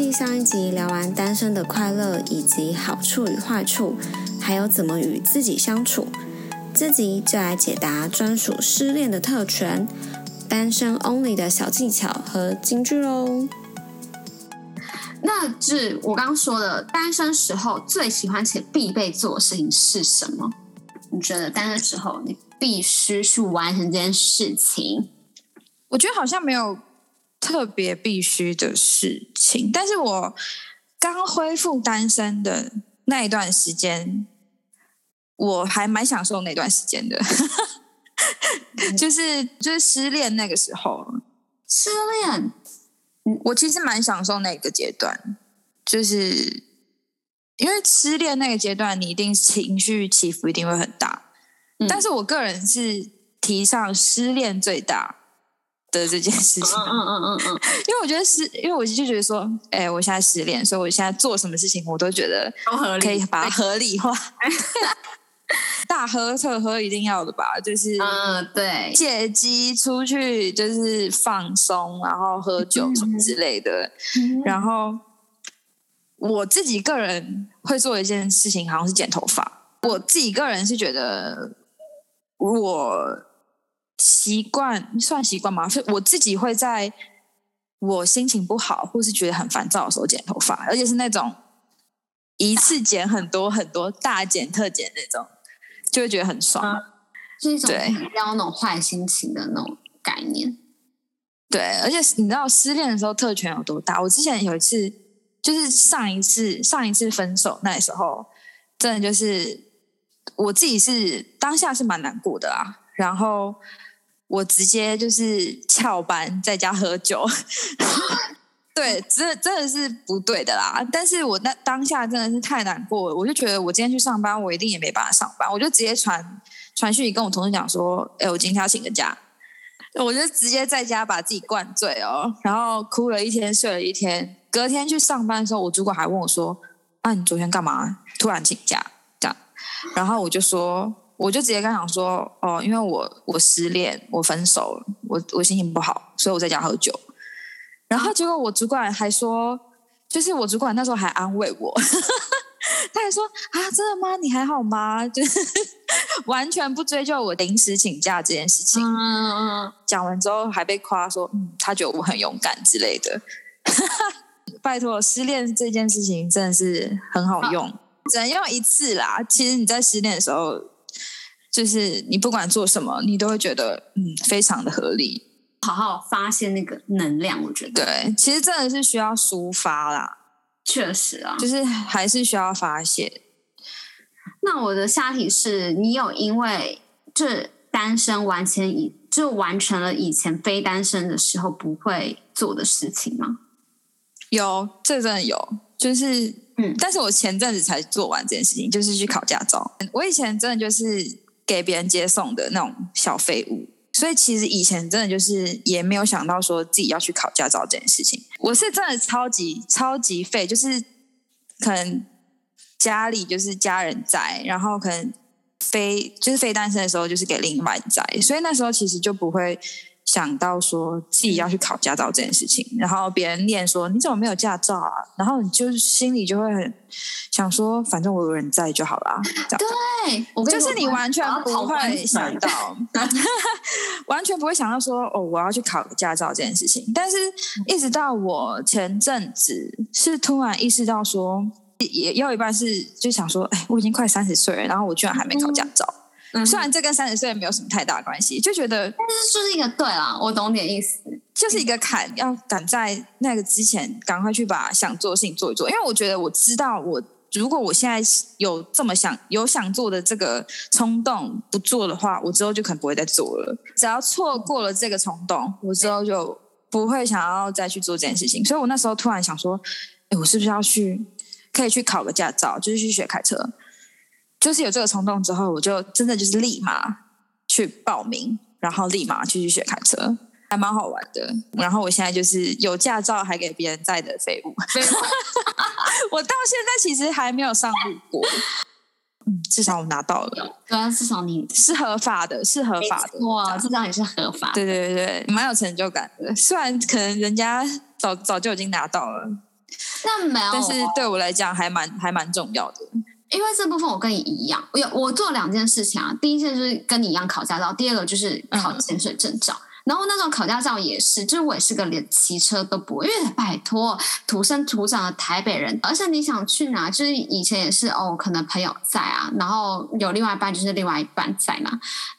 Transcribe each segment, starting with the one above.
继上一集聊完单身的快乐以及好处与坏处，还有怎么与自己相处，这集就来解答专属失恋的特权——单身 only 的小技巧和金句喽。那是我刚刚说的，单身时候最喜欢且必备做的事情是什么？你觉得单身时候你必须去完成这件事情？我觉得好像没有。特别必须的事情，但是我刚恢复单身的那一段时间，我还蛮享受那段时间的，就是就是失恋那个时候，失恋，我其实蛮享受那个阶段，就是因为失恋那个阶段，你一定情绪起伏一定会很大，但是我个人是提倡失恋最大。的这件事情，嗯嗯嗯嗯，因为我觉得是，因为我就觉得说，哎，我现在失恋，所以我现在做什么事情，我都觉得可以把它合理化。大喝特喝一定要的吧，就是嗯，对，借机出去就是放松，然后喝酒什么之类的。然后我自己个人会做一件事情，好像是剪头发。我自己个人是觉得我。习惯算习惯吗？是我自己会在我心情不好或是觉得很烦躁的时候剪头发，而且是那种一次剪很多很多大剪特剪那种，就会觉得很爽，是一种比较那种坏心情的那种概念。对，而且你知道失恋的时候特权有多大？我之前有一次，就是上一次上一次分手那时候，真的就是我自己是当下是蛮难过的啊，然后。我直接就是翘班在家喝酒，对，真真的是不对的啦。但是我那当下真的是太难过了，我就觉得我今天去上班，我一定也没办法上班，我就直接传传讯息跟我同事讲说：“哎，我今天要请个假。”我就直接在家把自己灌醉哦，然后哭了一天，睡了一天。隔天去上班的时候，我主管还问我说：“啊，你昨天干嘛？突然请假？”这样，然后我就说。我就直接跟他讲说，哦，因为我我失恋，我分手了，我我心情不好，所以我在家喝酒。然后结果我主管还说，就是我主管那时候还安慰我，他还说啊，真的吗？你还好吗？就是 完全不追究我临时请假这件事情。讲完之后还被夸说，嗯，他觉得我很勇敢之类的。拜托，失恋这件事情真的是很好用，只能用一次啦。其实你在失恋的时候。就是你不管做什么，你都会觉得嗯，非常的合理。好好发现那个能量，我觉得对，其实真的是需要抒发啦。确实啊，就是还是需要发泄。那我的下题是你有因为这单身完成以就完成了以前非单身的时候不会做的事情吗？有，这真的有，就是嗯，但是我前阵子才做完这件事情，就是去考驾照。我以前真的就是。给别人接送的那种小废物，所以其实以前真的就是也没有想到说自己要去考驾照这件事情。我是真的超级超级废，就是可能家里就是家人在，然后可能非就是非单身的时候就是给另一半在，所以那时候其实就不会。想到说自己要去考驾照这件事情，然后别人念说你怎么没有驾照啊？然后你就心里就会很想说，反正我有人在就好了。对，就是你完全不会想到，完全不会想到说哦，我要去考驾照这件事情。但是一直到我前阵子是突然意识到说，也有一半是就想说，哎，我已经快三十岁了，然后我居然还没考驾照。虽然这跟三十岁没有什么太大关系，就觉得，但是就是一个对啦，我懂点意思，就是一个坎，要赶在那个之前赶快去把想做的事情做一做。因为我觉得我知道，我如果我现在有这么想有想做的这个冲动不做的话，我之后就可能不会再做了。只要错过了这个冲动，我之后就不会想要再去做这件事情。所以我那时候突然想说，哎，我是不是要去可以去考个驾照，就是去学开车。就是有这个冲动之后，我就真的就是立马去报名，然后立马去去学开车，还蛮好玩的。然后我现在就是有驾照还给别人载的废物，我到现在其实还没有上路过。嗯，至少我拿到了。对啊，至少你是合法的，是合法的。哇，这张也是合法。对对对对，蛮有成就感的。虽然可能人家早早就已经拿到了。那没有，但是对我来讲还蛮还蛮重要的。因为这部分我跟你一样，我有我做两件事情啊。第一件就是跟你一样考驾照，第二个就是考潜水证照。然后那时候考驾照也是，就是我也是个连骑车都不会，因为拜托土生土长的台北人，而且你想去哪，就是以前也是哦，可能朋友在啊，然后有另外一半就是另外一半在嘛。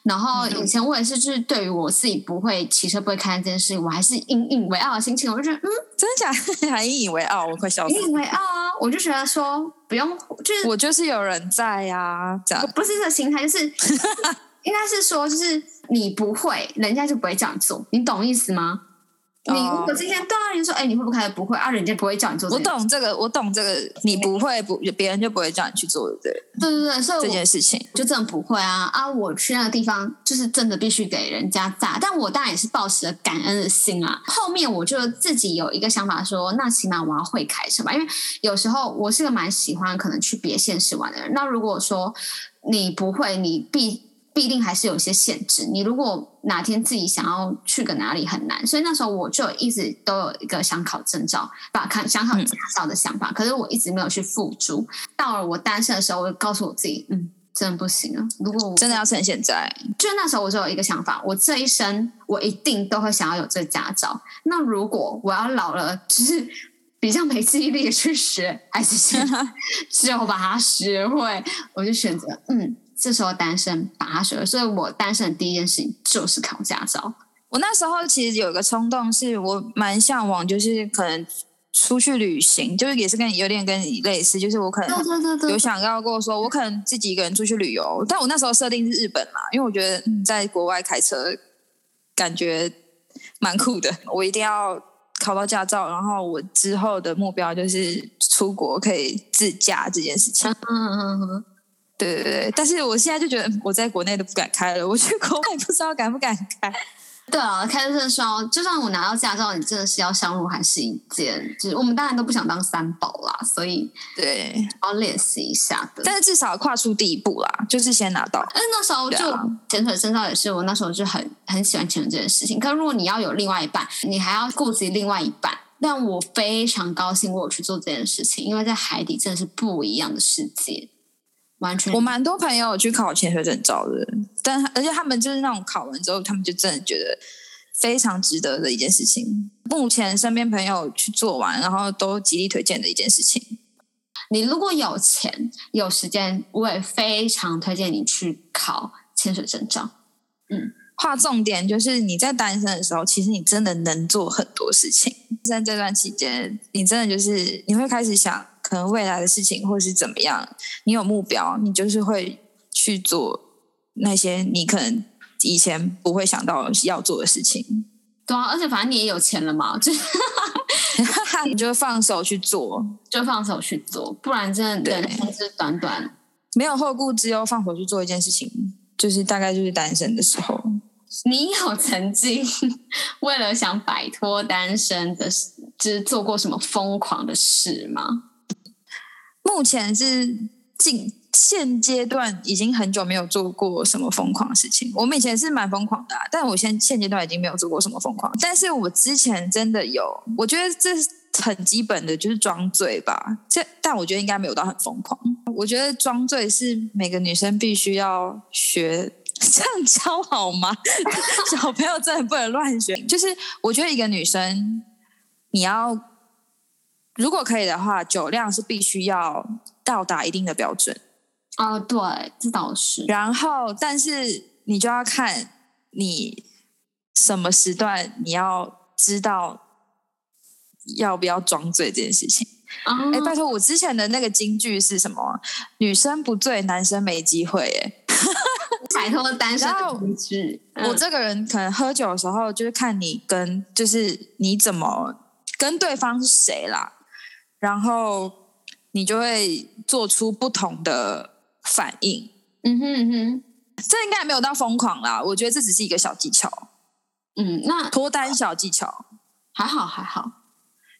然后以前我也是，就是对于我自己不会骑车不会开这件事情，我还是引以为傲的心情，我就觉得嗯，真的假的？还引以为傲？我快笑死！引以为傲啊！我就觉得说不用，就是我就是有人在呀，这样不是这个心态，就是。应该是说，就是你不会，人家就不会这样做，你懂意思吗？你如果今天对啊，你说，哎，你会不会？不会啊，人家不会叫你做。我懂这个，我懂这个，你不会不，别人就不会叫你去做，对对对对，所以这件事情就真的不会啊啊！我去那个地方，就是真的必须给人家炸，但我当然也是抱持了感恩的心啊。后面我就自己有一个想法，说那起码我要会开车吧，因为有时候我是个蛮喜欢可能去别县市玩的人。那如果说你不会，你必。必定还是有一些限制。你如果哪天自己想要去个哪里很难，所以那时候我就一直都有一个想考证照、把看想考驾照的想法，可是我一直没有去付诸。到了我单身的时候，我就告诉我自己，嗯，真的不行了。如果我真的要趁现在，就那时候我就有一个想法，我这一生我一定都会想要有这个驾照。那如果我要老了，就是比较没记忆力去学，还是先只有把它学会，我就选择嗯。这时候单身把它学了，所以我单身的第一件事情就是考驾照。我那时候其实有一个冲动，是我蛮向往，就是可能出去旅行，就是也是跟有点跟你类似，就是我可能有想要过说，我可能自己一个人出去旅游。但我那时候设定是日本嘛，因为我觉得在国外开车感觉蛮酷的。我一定要考到驾照，然后我之后的目标就是出国可以自驾这件事情。嗯嗯嗯。对对对，但是我现在就觉得我在国内都不敢开了，我去国外不知道敢不敢开。对啊，开车时候，就算我拿到驾照，你真的是要上路，还是一件，就是我们当然都不想当三宝啦，所以对，要练习一下的。但是至少跨出第一步啦，就是先拿到。但那时候就潜水证照也是，我那时候就很很喜欢潜水这件事情。可如果你要有另外一半，你还要顾及另外一半。但我非常高兴我有去做这件事情，因为在海底真的是不一样的世界。完全，我蛮多朋友去考潜水证照的，但而且他们就是那种考完之后，他们就真的觉得非常值得的一件事情。目前身边朋友去做完，然后都极力推荐的一件事情。你如果有钱有时间，我也非常推荐你去考潜水证照。嗯，划重点就是你在单身的时候，其实你真的能做很多事情。在这段期间，你真的就是你会开始想。可能未来的事情，或是怎么样，你有目标，你就是会去做那些你可能以前不会想到要做的事情。对啊，而且反正你也有钱了嘛，就 你就放手去做，就放手去做，不然真的人生是短短，没有后顾之忧，放手去做一件事情，就是大概就是单身的时候。你有曾经为了想摆脱单身的，就是做过什么疯狂的事吗？目前是近现阶段已经很久没有做过什么疯狂的事情。我们以前是蛮疯狂的，但我现现阶段已经没有做过什么疯狂。但是我之前真的有，我觉得这很基本的就是装醉吧。这但我觉得应该没有到很疯狂。我觉得装醉是每个女生必须要学，这样教好吗？小朋友真的不能乱学。就是我觉得一个女生你要。如果可以的话，酒量是必须要到达一定的标准。哦，对，这倒是。然后，但是你就要看你什么时段，你要知道要不要装醉这件事情。哎，拜托，我之前的那个金句是什么？女生不醉，男生没机会。哎，摆脱单身的金句。我这个人可能喝酒的时候，就是看你跟，就是你怎么跟对方是谁啦。然后你就会做出不同的反应。嗯哼哼，这应该没有到疯狂啦。我觉得这只是一个小技巧。嗯，那脱单小技巧还好还好。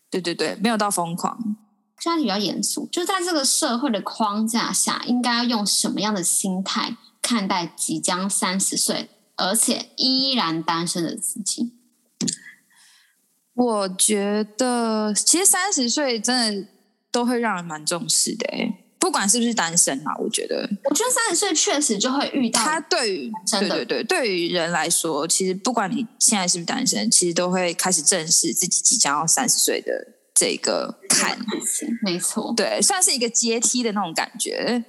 对对对，没有到疯狂。现在比较严肃，就在这个社会的框架下，应该要用什么样的心态看待即将三十岁而且依然单身的自己？我觉得其实三十岁真的都会让人蛮重视的、欸，不管是不是单身啊，我觉得我觉得三十岁确实就会遇到他对于对对对，对于人来说，其实不管你现在是不是单身，其实都会开始正视自己即将要三十岁的这个坎，没错，对，算是一个阶梯的那种感觉。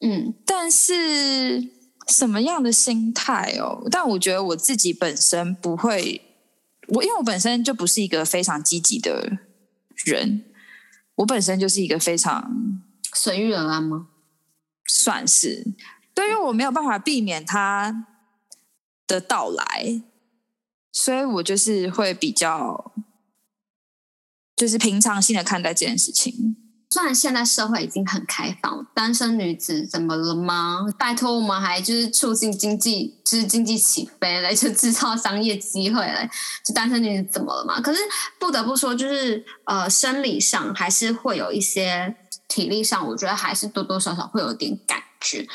嗯，但是什么样的心态哦？但我觉得我自己本身不会，我因为我本身就不是一个非常积极的人，我本身就是一个非常随遇而安吗？算是，对，因为我没有办法避免它的到来，所以我就是会比较，就是平常心的看待这件事情。虽然现在社会已经很开放，单身女子怎么了吗？拜托，我们还就是促进经济，就是经济起飞嘞，就制造商业机会嘞，就单身女子怎么了嘛？可是不得不说，就是呃，生理上还是会有一些，体力上我觉得还是多多少少会有点感觉。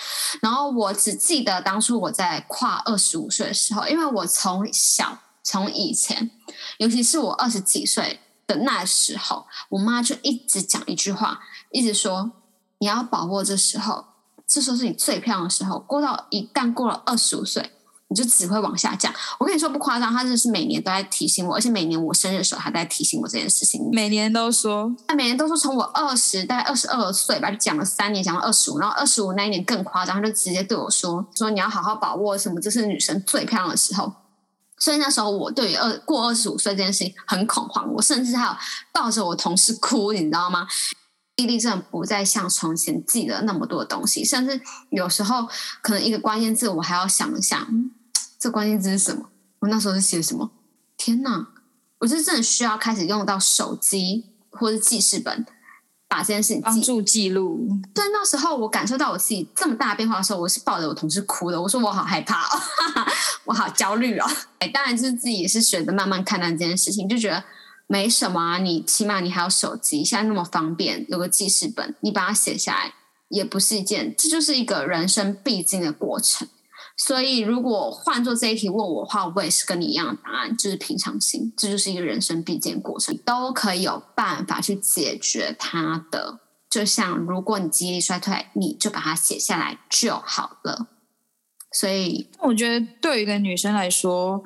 然后我只记得当初我在跨二十五岁的时候，因为我从小从以前，尤其是我二十几岁。的那时候，我妈就一直讲一句话，一直说你要把握这时候，这时候是你最漂亮的时候。过到一旦过了二十五岁，你就只会往下降。我跟你说不夸张，她真的是每年都在提醒我，而且每年我生日的时候还在提醒我这件事情。每年都说，她每年都说从我二十大概二十二岁吧，就讲了三年，讲到二十五，然后二十五那一年更夸张，她就直接对我说说你要好好把握什么，这是女生最漂亮的时候。所以那时候我对于二过二十五岁这件事情很恐慌，我甚至还有抱着我同事哭，你知道吗？毅力真的不再像从前记得那么多东西，甚至有时候可能一个关键字我还要想一想，这关键字是什么？我那时候是写什么？天哪！我是真的需要开始用到手机或者记事本，把这件事情记帮助记录。对，那时候我感受到我自己这么大的变化的时候，我是抱着我同事哭的。我说我好害怕、哦，我好焦虑哦。哎，当然就是自己也是学着慢慢看待这件事情，就觉得没什么啊。你起码你还有手机，现在那么方便，有个记事本，你把它写下来，也不是一件，这就是一个人生必经的过程。所以，如果换做这一题问我的话，我也是跟你一样的答案，就是平常心，这就是一个人生必经过程，都可以有办法去解决它的。就像如果你记忆力衰退，你就把它写下来就好了。所以，我觉得对于一个女生来说，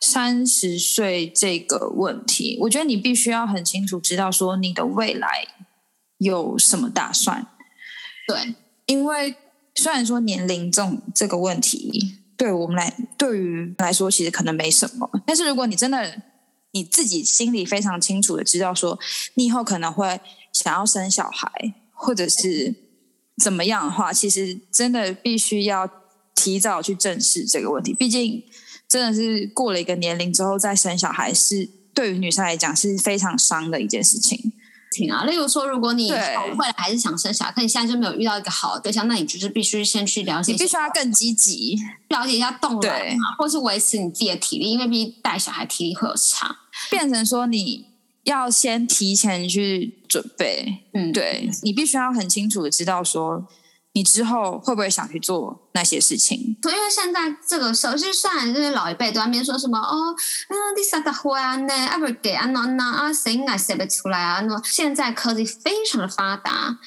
三十岁这个问题，我觉得你必须要很清楚知道说你的未来有什么打算。对，因为虽然说年龄这种这个问题，对我们来对于来说其实可能没什么，但是如果你真的你自己心里非常清楚的知道说，你以后可能会想要生小孩，或者是怎么样的话，其实真的必须要提早去正视这个问题。毕竟真的是过了一个年龄之后再生小孩，是对于女生来讲是非常伤的一件事情。挺啊。例如说，如果你对未来还是想生小孩，可你现在就没有遇到一个好的对象，那你就是必须先去了解你必须要更积极，了解一下冻卵对嘛，或是维持你自己的体力，因为毕竟带小孩体力会有差。变成说你要先提前去准备，嗯，对你必须要很清楚的知道说，你之后会不会想去做那些事情。对，因为现在这个时候，就是虽然就是老一辈都在那边说什么哦，啊，你啥的会啊呢，啊不给啊那那啊谁应该写不出来啊那现在科技非常的发达，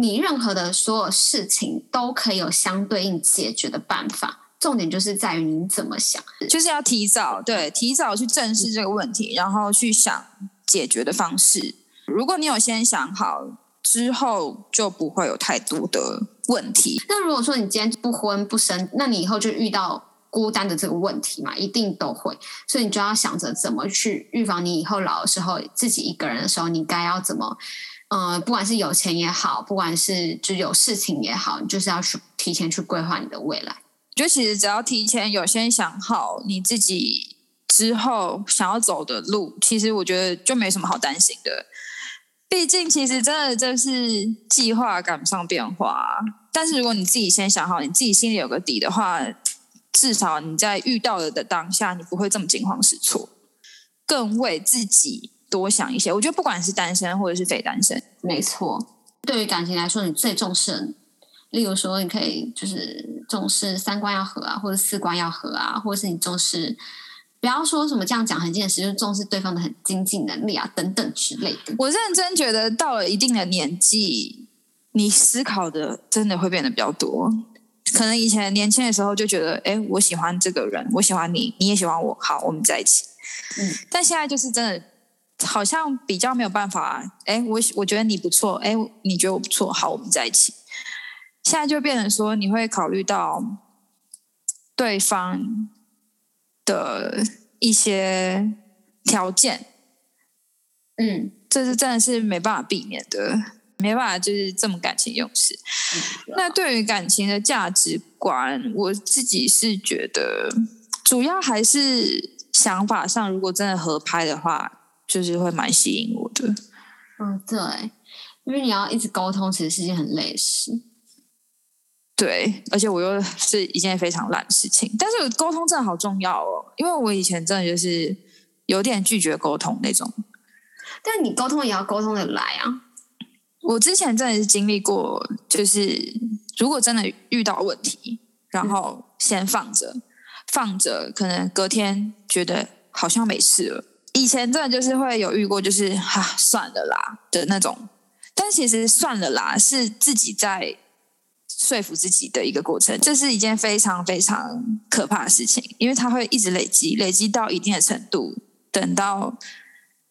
你任何的所有事情都可以有相对应解决的办法。重点就是在于你怎么想。就是要提早对提早去正视这个问题，然后去想解决的方式。如果你有先想好，之后就不会有太多的问题。那如果说你今天不婚不生，那你以后就遇到孤单的这个问题嘛，一定都会。所以你就要想着怎么去预防你以后老的时候自己一个人的时候，你该要怎么，呃，不管是有钱也好，不管是就有事情也好，你就是要去提前去规划你的未来。我觉得其实只要提前有先想好你自己之后想要走的路，其实我觉得就没什么好担心的。毕竟其实真的就是计划赶不上变化、但是如果你自己先想好，你自己心里有个底的话，至少你在遇到了的当下，你不会这么惊慌失措，更为自己多想一些。我觉得不管是单身或者是非单身，没错，对于感情来说，你最重视，例如说，你可以就是重视三观要合啊，或者四观要合啊，或者是你重视。不要说什么这样讲很现实，就是重视对方的很经济能力啊等等之类的。我认真觉得到了一定的年纪，你思考的真的会变得比较多。可能以前年轻的时候就觉得，哎，我喜欢这个人，我喜欢你，你也喜欢我，好，我们在一起。嗯，但现在就是真的，好像比较没有办法。哎，我我觉得你不错，哎，你觉得我不错，好，我们在一起。现在就变成说，你会考虑到对方的一些条件，嗯，这是真的是没办法避免的，没办法就是这么感情用事。那对于感情的价值观，我自己是觉得，主要还是想法上，如果真的合拍的话，就是会蛮吸引我的。嗯，对，因为你要一直沟通，其实是件很累的事。对，而且我又是一件非常烂的事情，但是沟通真的好重要哦，因为我以前真的就是有点拒绝沟通那种。但你沟通也要沟通的来啊。我之前真的是经历过，就是如果真的遇到问题，然后先放着，放着，可能隔天觉得好像没事了。以前真的就是会有遇过，就是哈算了啦的那种，但其实算了啦是自己在。说服自己的一个过程，这是一件非常非常可怕的事情，因为它会一直累积，累积到一定的程度，等到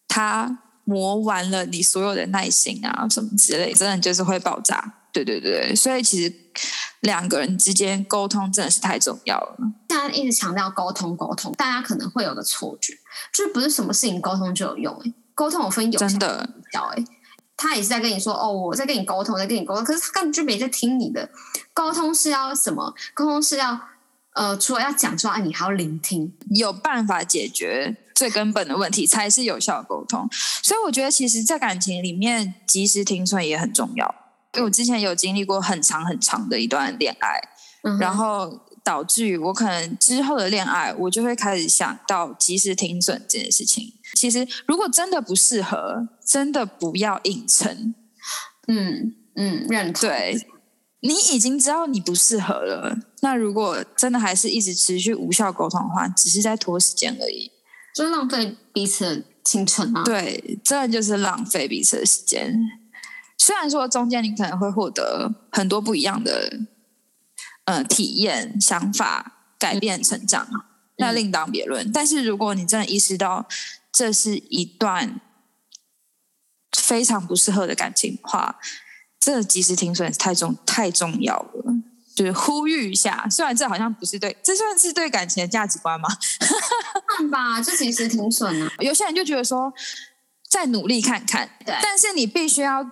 它磨完了你所有的耐心啊什么之类，真的就是会爆炸。对对对，所以其实两个人之间沟通真的是太重要了。大家一直强调沟通沟通，大家可能会有个错觉，就是不是什么事情沟通就有用？哎，沟通有分有真的效哎。他也是在跟你说哦，我在跟你沟通，在跟你沟通，可是他根本就没在听你的。沟通是要什么？沟通是要呃，除了要讲之外，你还要聆听，有办法解决最根本的问题，才是有效沟通。所以我觉得，其实，在感情里面，及时停损也很重要。因为我之前有经历过很长很长的一段恋爱，嗯然后。导致于我可能之后的恋爱，我就会开始想到及时停损这件事情。其实，如果真的不适合，真的不要硬撑。嗯嗯，认同。对，你已经知道你不适合了。那如果真的还是一直持续无效沟通的话，只是在拖时间而已，就浪费彼此的青春啊。对，真的就是浪费彼此的时间。虽然说中间你可能会获得很多不一样的。呃，体验、想法、改变、成长，那另当别论。但是，如果你真的意识到这是一段非常不适合的感情的话，这及时停损太重太重要了。就是呼吁一下，虽然这好像不是对，这算是对感情的价值观吗？看吧，这及时停损啊。有些人就觉得说，再努力看看，对但是你必须要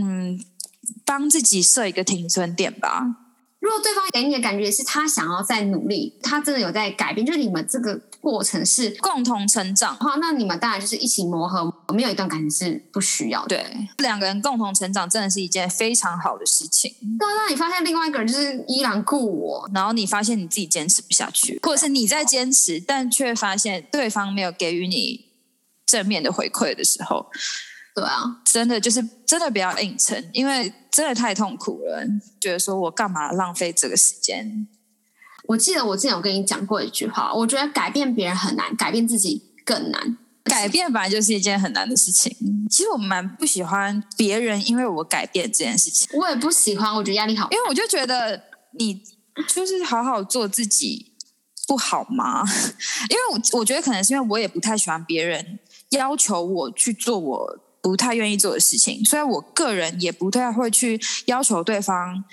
嗯，帮自己设一个停损点吧。如果对方给你的感觉是他想要在努力，他真的有在改变，就是你们这个过程是共同成长的话，那你们当然就是一起磨合。没有一段感情是不需要的。对，两个人共同成长真的是一件非常好的事情。对，那你发现另外一个人就是依然顾我，然后你发现你自己坚持不下去，或者是你在坚持，但却发现对方没有给予你正面的回馈的时候。对啊，真的就是真的不要硬撑，因为真的太痛苦了。觉得说我干嘛浪费这个时间？我记得我之前有跟你讲过一句话，我觉得改变别人很难，改变自己更难。改变本来就是一件很难的事情。其实我蛮不喜欢别人因为我改变这件事情。我也不喜欢，我觉得压力好，因为我就觉得你就是好好做自己不好吗？因为我我觉得可能是因为我也不太喜欢别人要求我去做我。不太愿意做的事情，所以我个人也不太会去要求对方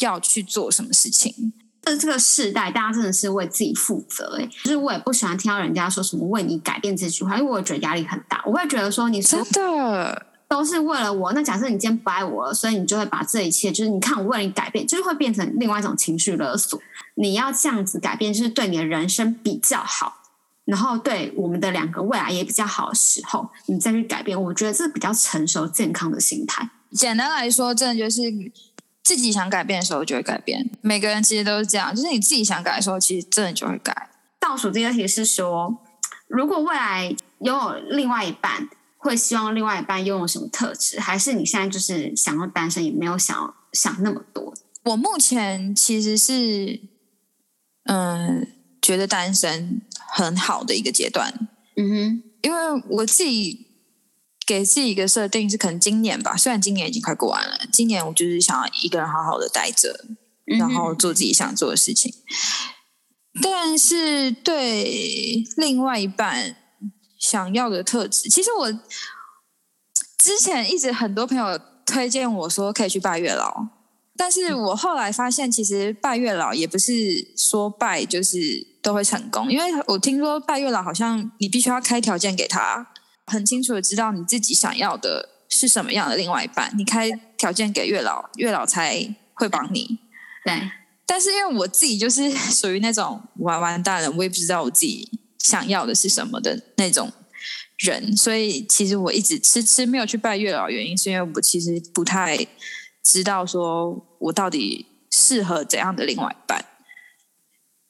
要去做什么事情。在这个时代，大家真的是为自己负责。哎，就是我也不喜欢听到人家说什么为你改变这句话，因为我觉得压力很大。我会觉得说，你真的都是为了我。那假设你今天不爱我了，所以你就会把这一切，就是你看我为了你改变，就是会变成另外一种情绪勒索。你要这样子改变，就是对你的人生比较好。然后对我们的两个未来也比较好的时候，你再去改变，我觉得这比较成熟健康的心态。简单来说，真的就是自己想改变的时候就会改变。每个人其实都是这样，就是你自己想改的时候，其实真的就会改。倒数第二题是说，如果未来拥有另外一半，会希望另外一半拥有什么特质？还是你现在就是想要单身，也没有想想那么多？我目前其实是，嗯。觉得单身很好的一个阶段，嗯哼，因为我自己给自己一个设定是，可能今年吧，虽然今年已经快过完了，今年我就是想要一个人好好的待着，嗯然后做自己想做的事情。但是对另外一半想要的特质，其实我之前一直很多朋友推荐我说可以去拜月老，但是我后来发现，其实拜月老也不是说拜就是都会成功，因为我听说拜月老好像你必须要开条件给他，很清楚的知道你自己想要的是什么样的另外一半，你开条件给月老，月老才会帮你。对，但是因为我自己就是 属于那种完完蛋了，我也不知道我自己想要的是什么的那种人，所以其实我一直迟迟没有去拜月老，原因是因为我其实不太知道说我到底适合怎样的另外一半。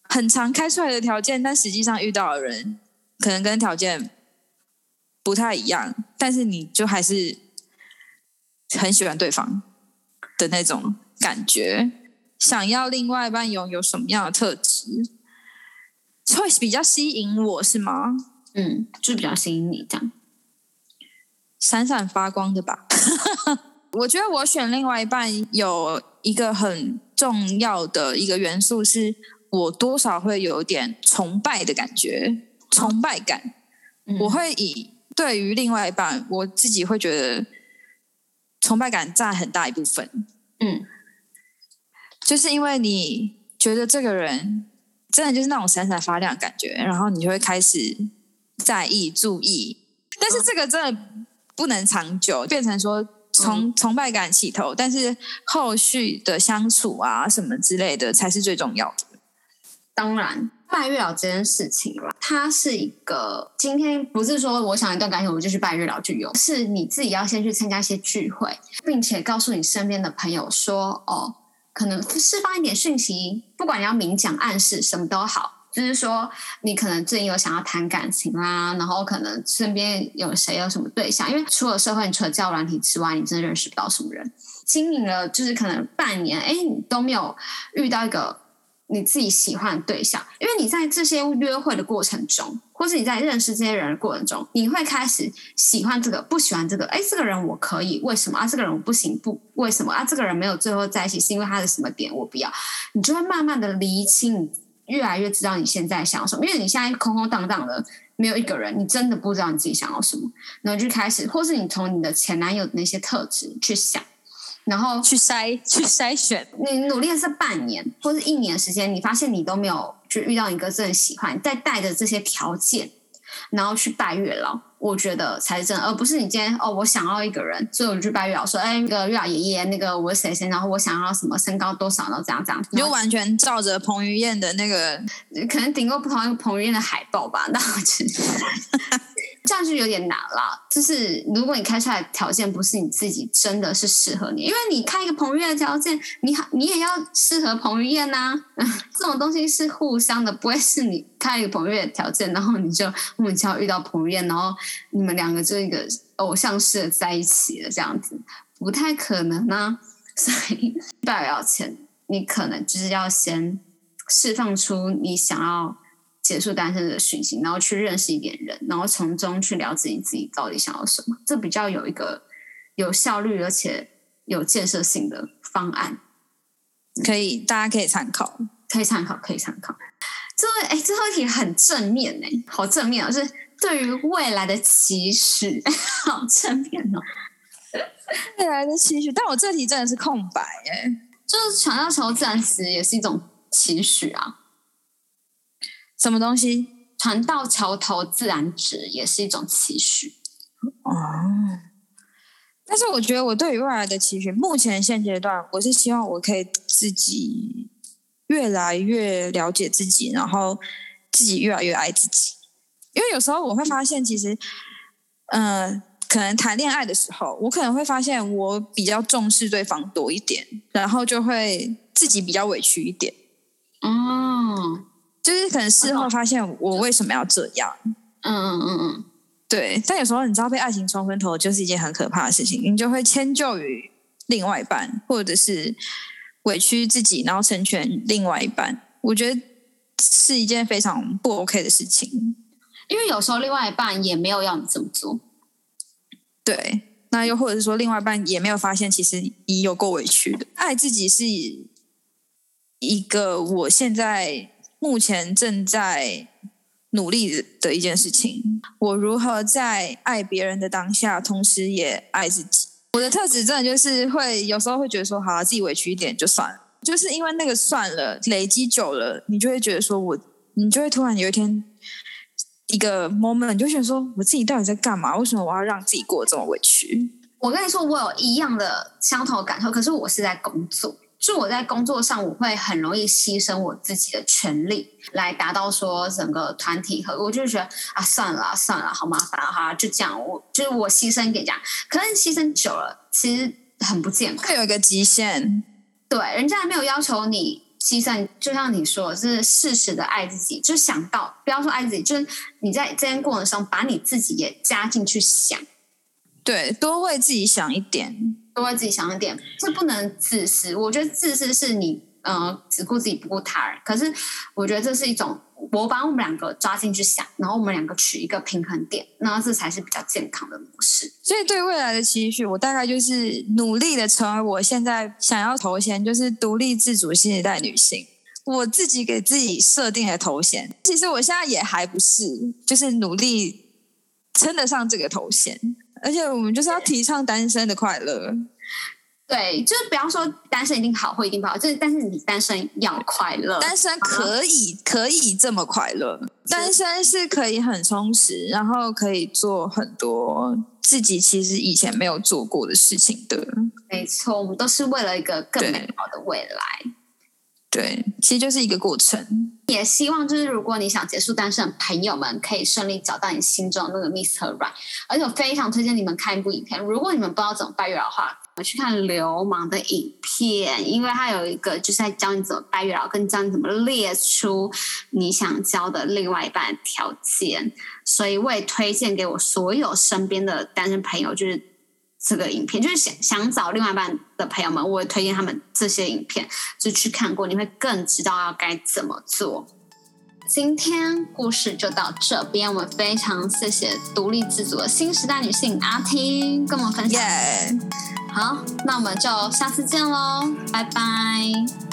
很常开出来的条件，但实际上遇到的人可能跟条件不太一样，但是你就还是很喜欢对方的那种感觉。想要另外一半拥有什么样的特质，会比较吸引我是吗？嗯，就比较吸引你这样。闪闪发光的吧。我觉得我选另外一半有一个很重要的一个元素，是我多少会有点崇拜的感觉，崇拜感。嗯我会以对于另外一半，我自己会觉得崇拜感占很大一部分。嗯就是因为你觉得这个人真的就是那种闪闪发亮的感觉，然后你就会开始在意、注意。但是这个真的不能长久，变成说从崇拜感起头，但是后续的相处啊什么之类的才是最重要的。当然，拜月老这件事情啦，它是一个今天不是说我想一段感情我就去拜月老就有，是你自己要先去参加一些聚会，并且告诉你身边的朋友说，哦，可能释放一点讯息，不管你要明讲暗示什么都好。就是说，你可能最近有想要谈感情啦，然后可能身边有谁有什么对象，因为除了社会，你除了交软体之外，你真的认识不到什么人。经营了就是可能半年，哎，你都没有遇到一个你自己喜欢的对象，因为你在这些约会的过程中，或是你在认识这些人的过程中，你会开始喜欢这个，不喜欢这个。哎，这个人我可以，为什么啊？这个人我不行，不为什么啊？这个人没有最后在一起，是因为他的什么点我不要？你就会慢慢的厘清，越来越知道你现在想要什么，因为你现在空空荡荡的。没有一个人，你真的不知道你自己想要什么，然后就开始，或是你从你的前男友的那些特质去想，然后去筛去筛选，你努力的是半年或是一年时间，你发现你都没有就遇到一个真的喜欢，再带着这些条件，然后去拜月老，我觉得才是真的，而不是你今天哦，我想要一个人，所以我去拜月老说，哎，那个月老爷爷，那个我是谁谁，然后我想要什么身高多少，然后这样这样，你就完全照着彭于晏的那个，可能顶多不同彭于晏的海报吧，那我觉得 这样就有点难了。就是如果你开出来的条件不是你自己真的是适合你，因为你开一个彭于晏的条件，你好你也要适合彭于晏呐、这种东西是互相的，不会是你开一个彭于晏的条件，然后你就莫名其妙遇到彭于晏，然后你们两个就一个偶像式的在一起了，这样子不太可能啊。所以拜月老前，你可能就是要先释放出你想要结束单身的讯息，然后去认识一点人，然后从中去了解你自己到底想要什么，这比较有一个有效率而且有建设性的方案，可以大家可以参考。可以参考，可以参考。这位哎，这问题很正面哎，好正面哦，就是对于未来的期许，好正面哦。未来的期许，但我这题真的是空白哎。就是传到求自然死也是一种期许啊，什么东西？船到桥头自然直也是一种期许。哦，但是我觉得我对于未来的期许，目前现阶段，我是希望我可以自己越来越了解自己，然后自己越来越爱自己。因为有时候我会发现，其实，嗯、可能谈恋爱的时候，我可能会发现我比较重视对方多一点，然后就会自己比较委屈一点。哦，就是可能事后发现我为什么要这样，嗯嗯嗯嗯，对，但有时候你知道被爱情冲昏头就是一件很可怕的事情，你就会迁就于另外一半，或者是委屈自己，然后成全另外一半。我觉得是一件非常不 OK 的事情。因为有时候另外一半也没有要你这么做。对，那又或者是说，另外一半也没有发现，其实你有够委屈的。爱自己是一个我现在目前正在努力的一件事情。我如何在爱别人的当下，同时也爱自己？我的特质真的就是会有时候会觉得说，好、自己委屈一点就算了，就是因为那个算了，累积久了，你就会觉得说我，你就会突然有一天。一个 moment，你就想说，我自己到底在干嘛？为什么我要让自己过得这么委屈？我跟你说，我有一样的相同的感受，可是我是在工作，就我在工作上，我会很容易牺牲我自己的权利，来达到说整个团体和，我就觉得啊，算了算了，好麻烦哈，就这样，我就是我牺牲给这样，可是牺牲久了，其实很不健康，会有一个极限。对，人家没有要求你。牺牲，就像你说，是适时的爱自己，就想到不要说爱自己，就是你在这件过程中把你自己也加进去想，对，多为自己想一点，多为自己想一点，这不能自私。我觉得自私是你，呃，只顾自己不顾他人。可是我觉得这是一种。我把我们两个抓进去想，然后我们两个取一个平衡点，那这才是比较健康的模式。所以对未来的期许，我大概就是努力的成为我现在想要头衔，就是独立自主新时代女性。我自己给自己设定的头衔，其实我现在也还不是，就是努力称得上这个头衔。而且我们就是要提倡单身的快乐。对，就是不要说单身一定好或一定不好，就是但是你单身要快乐，单身可以可以这么快乐，单身是可以很充实，然后可以做很多自己其实以前没有做过的事情的。没错，我们都是为了一个更美好的未来。对，其实就是一个过程。也希望就是如果你想结束单身的朋友们，可以顺利找到你心中的那个 Mr. Right。而且我非常推荐你们看一部影片，如果你们不知道怎么拜月老的话，我去看流氓的影片，因为它有一个就是在教你怎么拜月老，跟教你怎么列出你想交的另外一半条件。所以我也推荐给我所有身边的单身朋友，就是。这个影片就是想想找另外一半的朋友们，我会推荐他们这些影片，就去看过，你会更知道要该怎么做。今天故事就到这边，我们非常谢谢独立自主的新时代女性阿婷跟我们分享。好，那我们就下次见喽，拜拜。